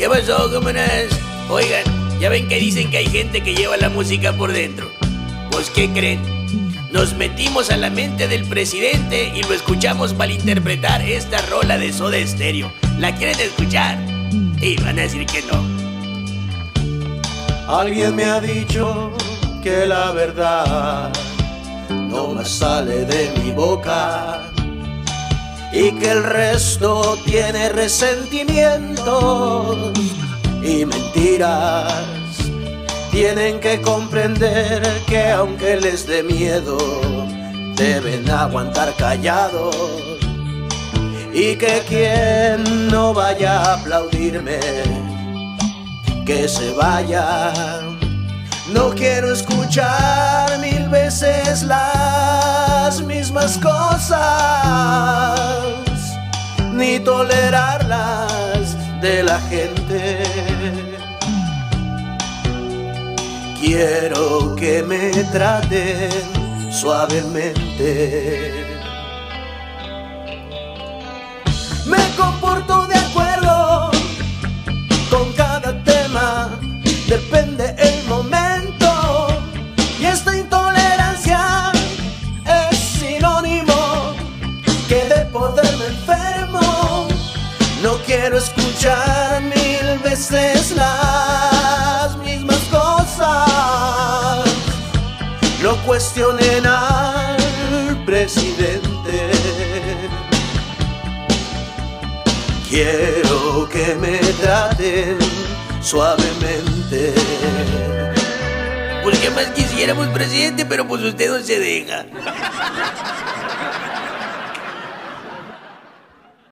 ¿Qué pasó, cámaras? Oigan, ya ven que dicen que hay gente que lleva la música por dentro. Pues, ¿qué creen? Nos metimos a la mente del presidente y lo escuchamos interpretar esta rola de Soda Stereo. ¿La quieren escuchar? Y van a decir que no. Alguien me ha dicho que la verdad no me sale de mi boca que el resto tiene resentimientos y mentiras. Tienen que comprender que aunque les dé miedo, deben aguantar callados. Y que quien no vaya a aplaudirme, que se vaya. No quiero escuchar mil veces las mismas cosas, ni tolerarlas de la gente. Quiero que me traten suavemente. Me comporto de acuerdo con cada tema, depende el momento. Y esta No quiero escuchar mil veces las mismas cosas. No cuestionen al presidente. Quiero que me traten suavemente. Pues, ¿qué más quisiéramos, presidente? Pero pues usted no se deja.